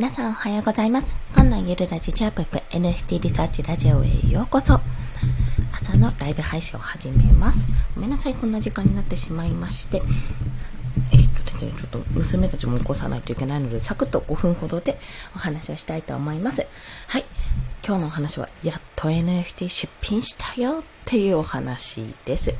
皆さんおはようございます。館内ゆるラジチャープップ NFT リサーチラジオへようこそ。朝のライブ配信を始めます。ごめんなさい、こんな時間になってしまいまして。えーっとですね、ちょっと娘たちも起こさないといけないので、サクッと5分ほどでお話をしたいと思います。はい。今日のお話は、やっと NFT 出品したよっていうお話です。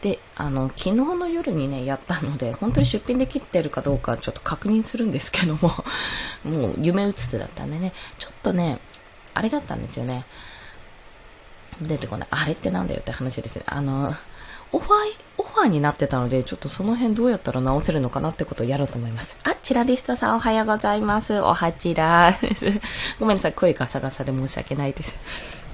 で、あの、昨日の夜にね、やったので、本当に出品できてるかどうかちょっと確認するんですけども、もう夢うつつだったんでね、ちょっとね、あれだったんですよね。出てこない。あれってなんだよって話ですね。あの、オファー、オファーになってたので、ちょっとその辺どうやったら直せるのかなってことをやろうと思います。あ、チラリストさんおはようございます。おはちらです。ごめんなさい。声ガサガサで申し訳ないです。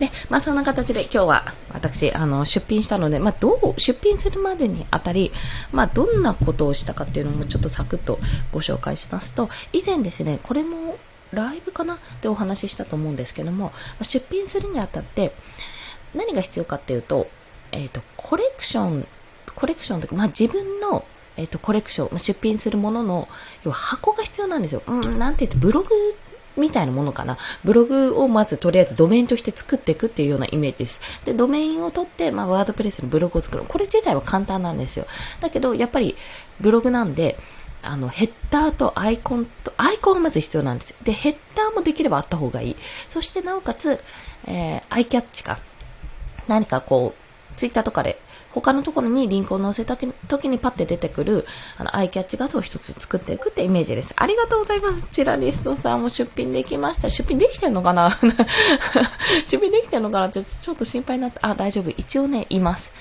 で、まあそんな形で今日は私、あの、出品したので、まあどう、出品するまでにあたり、まあどんなことをしたかっていうのもちょっとサクッとご紹介しますと、以前ですね、これもライブかな？でお話ししたと思うんですけども、出品するにあたって、何が必要かっていうと、えっ、と、コレクション、コレクションというか、まあ、自分の、えっ、と、コレクション、まあ出品するものの、要は箱が必要なんですよ。うん、なんて言って、ブログみたいなものかな。ブログをまずとりあえずドメインとして作っていくっていうようなイメージです。で、ドメインを取って、まあ、ワードプレスにブログを作る。これ自体は簡単なんですよ。だけど、やっぱり、ブログなんで、あの、ヘッダーとアイコンと、アイコンがまず必要なんです。で、ヘッダーもできればあった方がいい。そして、なおかつ、えー、アイキャッチか。何かこう、ツイッターとかで、他のところにリンクを載せた時にパッて出てくる、あの、アイキャッチ画像を一つ作っていくってイメージです。ありがとうございます。チラリストさんも出品できました。出品できてんのかな？出品できてんのかな？ってちょっと心配になって、あ、大丈夫。一応ね、います。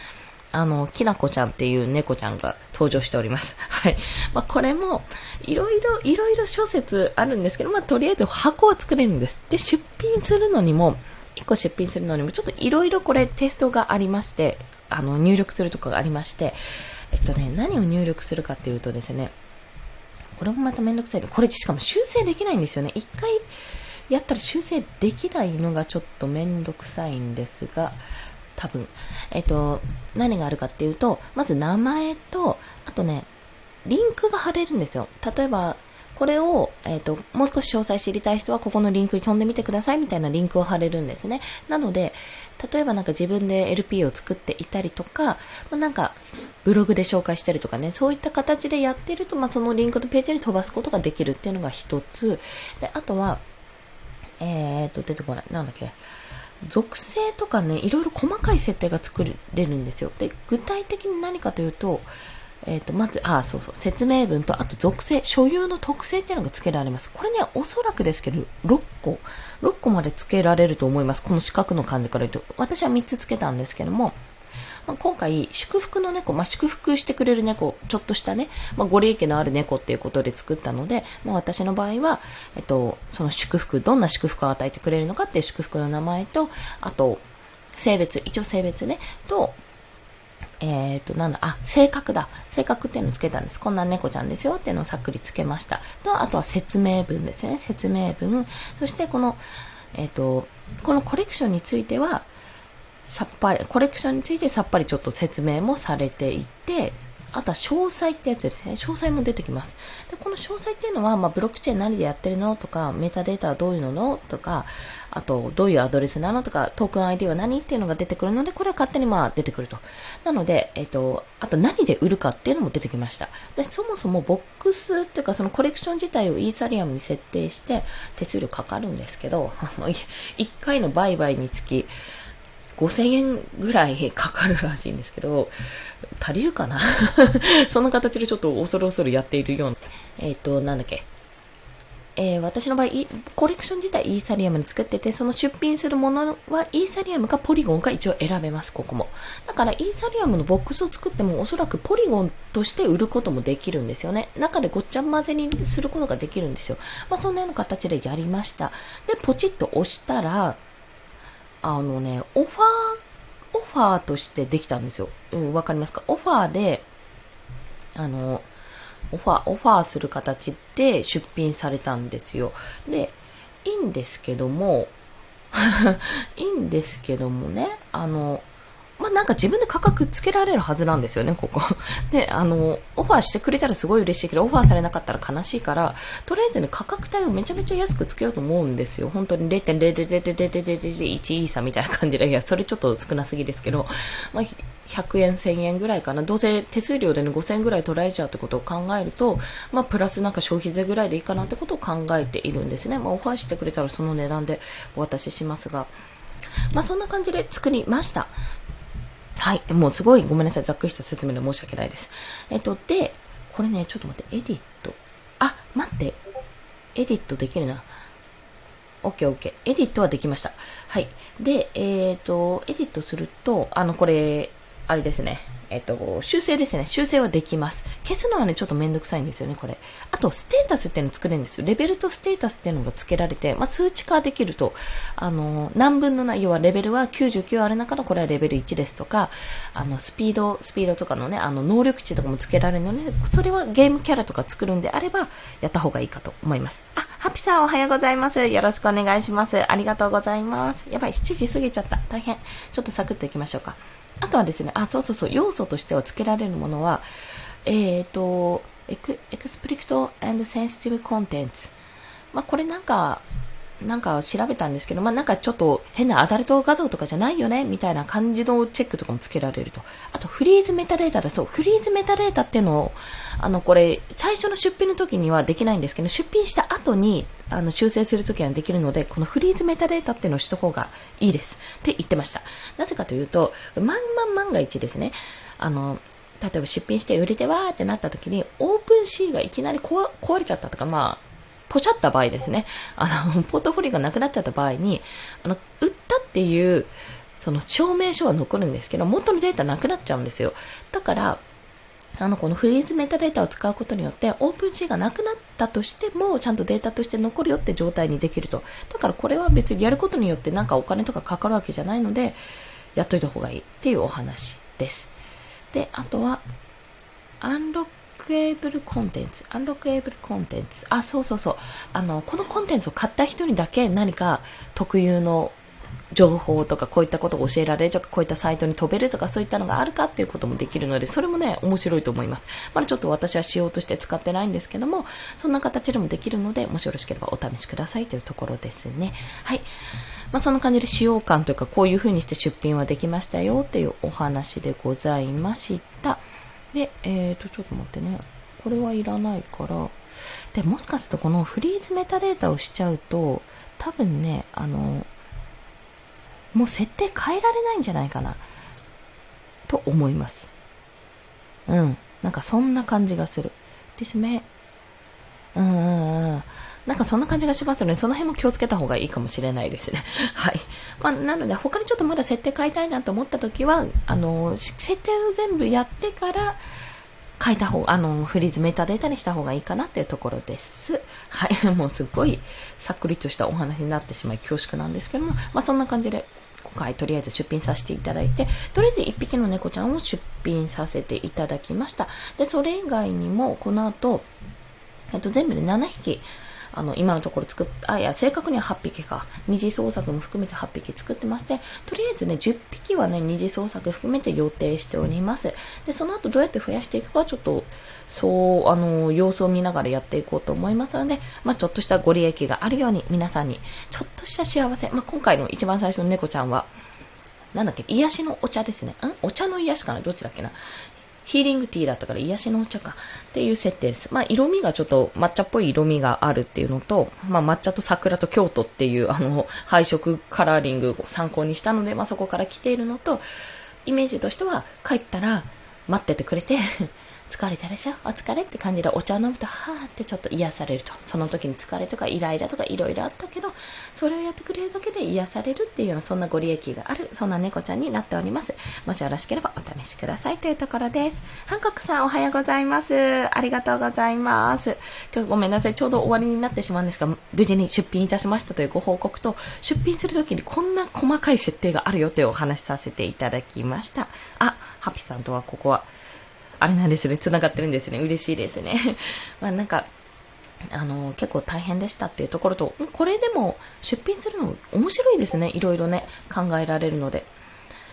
あの、きなこちゃんっていう猫ちゃんが登場しております。はい。まあ、これも、いろいろ、いろいろ諸説あるんですけど、まあ、とりあえず箱は作れるんです。で、出品するのにも、1個出品するのにも、ちょっといろいろこれテストがありまして、あの、入力するとかがありまして、えっとね、何を入力するかっていうとですね、これもまためんどくさい。これしかも修正できないんですよね。一回やったら修正できないのがちょっとめんどくさいんですが、多分。えっと、何があるかっていうと、まず名前と、あとね、リンクが貼れるんですよ。例えば、これを、えっ、と、もう少し詳細知りたい人は、ここのリンクに飛んでみてくださいみたいなリンクを貼れるんですね。なので、例えばなんか自分で LP を作っていたりとか、まあ、なんか、ブログで紹介したりとかね、そういった形でやってると、まあ、そのリンクのページに飛ばすことができるっていうのが一つ。で、あとは、えっ、と、出てこない。なんだっけ。属性とかね、いろいろ細かい設定が作れるんですよ。で、具体的に何かというと、えっ、と、まず、あ、そうそう、説明文と、あと属性、所有の特性っていうのが付けられます。これね、おそらくですけど、6個、6個まで付けられると思います。この四角の感じから言うと。私は3つ付けたんですけども、まあ、今回、祝福の猫、まあ、祝福してくれる猫、ちょっとしたね、まあ、ご利益のある猫っていうことで作ったので、まあ、私の場合は、えっと、その祝福、どんな祝福を与えてくれるのかっていう祝福の名前と、あと、性別、一応性別ね、と、えっ、と、なんだ、あ、性格だ。性格っていうのをつけたんです。こんな猫ちゃんですよっていうのをさっくりつけました。と、あとは説明文ですね。説明文。そしてこの、えっ、と、このコレクションについては、さっぱり、コレクションについてさっぱりちょっと説明もされていて、あとは詳細ってやつですね。詳細も出てきます。で、この詳細っていうのは、まあ、ブロックチェーン何でやってるのとか、メタデータはどういうののとか、あと、どういうアドレスなのとか、トークン ID は何っていうのが出てくるので、これは勝手にまあ出てくると。なので、えっ、と、あと何で売るかっていうのも出てきました。で、そもそもボックスっていうか、そのコレクション自体をイーサリアムに設定して、手数料かかるんですけど、1回の売買につき、5000円ぐらいかかるらしいんですけど、足りるかな？そんな形でちょっと恐る恐るやっているような。えっ、と、なんだっけ？えー私の場合、コレクション自体イーサリアムに作ってて、その出品するものはイーサリアムかポリゴンか一応選べます、ここも。だからイーサリアムのボックスを作ってもおそらくポリゴンとして売ることもできるんですよね。中でごっちゃ混ぜにすることができるんですよ。まあそんなような形でやりました。で、ポチッと押したら、あのね、オファー、オファーとしてできたんですよ。うん、わかりますか？オファーで、あの、オファー、オファーする形で出品されたんですよ。で、いいんですけども、いいんですけどもね、あの、まあ、なんか自分で価格つけられるはずなんですよね、ここ。で、あの、オファーしてくれたらすごい嬉しいけど、オファーされなかったら悲しいから、とりあえずね、価格帯をめちゃめちゃ安くつけようと思うんですよ。本当に0.0001イーサみたいな感じで、いや、それちょっと少なすぎですけど、まあ、100円、1000円ぐらいかな。どうせ手数料でね、5000円ぐらい取られちゃうってことを考えると、まあ、プラスなんか消費税ぐらいでいいかなってことを考えているんですね。まあ、オファーしてくれたらその値段でお渡ししますが、まあ、そんな感じで作りました。はい。もうすごいごめんなさい。ざっくりした説明で申し訳ないです。えっと、で、これね、ちょっと待って、エディット。あ、待って。エディットできるな。オッケーオッケーエディットはできました。はい。で、えっ、ー、と、エディットすると、あの、これ、あれですね。えっと、修正ですね。修正はできます。消すのはね、ちょっとめんどくさいんですよね、これ。あと、ステータスっていうの作れるんです。レベルとステータスっていうのが付けられて、まあ、数値化できると、あの、何分の内容はレベルは99ある中のこれはレベル1ですとか、あの、スピード、スピードとかのね、あの、能力値とかも付けられるので、それはゲームキャラとか作るんであれば、やった方がいいかと思います。あ、ハピさんおはようございます。よろしくお願いします。ありがとうございます。やばい、7時過ぎちゃった。大変。ちょっとサクッと行きましょうか。あとはですね、あ、そうそうそう、要素としては付けられるものは、えっ、ー、と、エク explicit sensitive content。まあ、これなんか、なんか調べたんですけど、まあ、なんかちょっと変なアダルト画像とかじゃないよねみたいな感じのチェックとかもつけられると。あと、 freeze metadata だ。そう、 freeze metadata っていうのを、あの、これ、最初の出品の時にはできないんですけど、出品した後に、あの、修正するときはできるので、この freeze metadata っていうのをしといた方がいいです。って言ってました。なぜかというと、万万万が一ですね、あの、例えば出品して売れてわーってなった時に、 OpenSea がいきなり壊れちゃったとか、まあ、ポシャった場合ですね、あの、ポートフォリオがなくなっちゃった場合に、あの、売ったっていう、その証明書は残るんですけど、元のデータなくなっちゃうんですよ。だから、あの、この freeze metadata を使うことによって、 OpenSea がなくなったとしても、ちゃんとデータとして残るよって状態にできると。だからこれは別にやることによってなんかお金とかかかるわけじゃないので、やっといた方がいいっていうお話です。で、あとは、アンロックエイブルコンテンツ、アンロックエイブルコンテンツ。あ、そうそうそう。あの、このコンテンツを買った人にだけ何か特有の情報とかこういったことを教えられるとかこういったサイトに飛べるとかそういったのがあるかっていうこともできるのでそれもね面白いと思いますまだちょっと私は仕様として使ってないんですけどもそんな形でもできるのでもしよろしければお試しくださいというところですねはいまあ、そんな感じで使用感というかこういう風にして出品はできましたよっていうお話でございましたでえーとちょっと待ってねこれはいらないからでもしかするとこのフリーズメタデータをしちゃうと多分ねあのもう設定変えられないんじゃないかな。と思います。うん。なんかそんな感じがする。ですね。うんうんうん。なんかそんな感じがしますので、その辺も気をつけた方がいいかもしれないですね。はい。まあ、なので、他にちょっとまだ設定変えたいなと思った時は、あの、設定を全部やってから、変えた方、あの、フリーズメタデータにした方がいいかなっていうところです。はい。もうすっごいさっくりとしたお話になってしまい恐縮なんですけども、まあそんな感じで今回とりあえず出品させていただいて、とりあえず1匹の猫ちゃんを出品させていただきました。で、それ以外にも、この後、えっと、全部で7匹、あの、今のところ作っ、あ、いや、正確には8匹か。二次創作も含めて8匹作ってまして、とりあえずね、10匹はね、二次創作含めて予定しております。で、その後どうやって増やしていくか、ちょっと、そう、あの、様子を見ながらやっていこうと思いますので、まあ、ちょっとしたご利益があるように、皆さんに、ちょっとした幸せ、まあ、今回の一番最初の猫ちゃんは、なんだっけ、癒しのお茶ですね。ん？お茶の癒しかな？どっちだっけな？ヒーリングティーだったから癒しのお茶かっていう設定です。まあ、色味がちょっと抹茶っぽい色味があるっていうのと、まあ、抹茶と桜と京都っていうあの配色カラーリングを参考にしたので、まあ、そこから来ているのと、イメージとしては帰ったら待っててくれて疲れたでしょ？お疲れって感じでお茶を飲むと、はーってちょっと癒されると。その時に疲れとかイライラとかいろいろあったけど、それをやってくれるだけで癒されるっていうような、そんなご利益がある、そんな猫ちゃんになっております。もしよろしければお試しくださいというところです。ハンコックさんおはようございます。ありがとうございます。今日ごめんなさい。ちょうど終わりになってしまうんですが、無事に出品いたしましたというご報告と、出品するときにこんな細かい設定があるよというお話しさせていただきました。あ、ハピさんとはここはあれなんですね、繋がってるんですね。嬉しいですね。まあなんか、あの、結構大変でしたっていうところと、これでも出品するの面白いですね。いろいろね、考えられるので。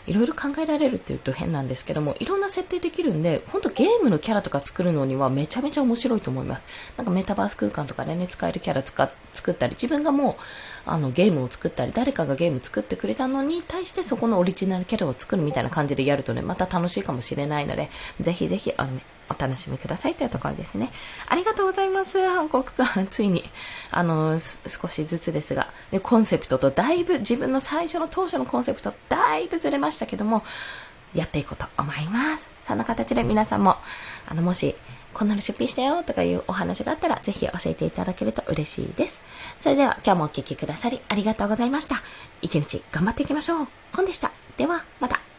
いろいろ考えられるって言うと変なんですけども、いろんな設定できるんで、ほんとゲームのキャラとか作るのにはめちゃめちゃ面白いと思います。なんかメタバース空間とかでね、使えるキャラ使作ったり、自分がもう、あの、ゲームを作ったり、誰かがゲーム作ってくれたのに対してそこのオリジナルキャラを作るみたいな感じでやるとね、また楽しいかもしれないので、ぜひぜひ、あのね、お楽しみくださいというところですね。ありがとうございます。韓国さん、ついに、あの、少しずつですが、コンセプトとだいぶ、自分の最初の当初のコンセプト、だいぶずれましたけども、やっていこうと思います。そんな形で皆さんも、あの、もし、こんなの出品したよとかいうお話があったら、ぜひ教えていただけると嬉しいです。それでは、今日もお聴きくださりありがとうございました。一日頑張っていきましょう。本でした。では、また。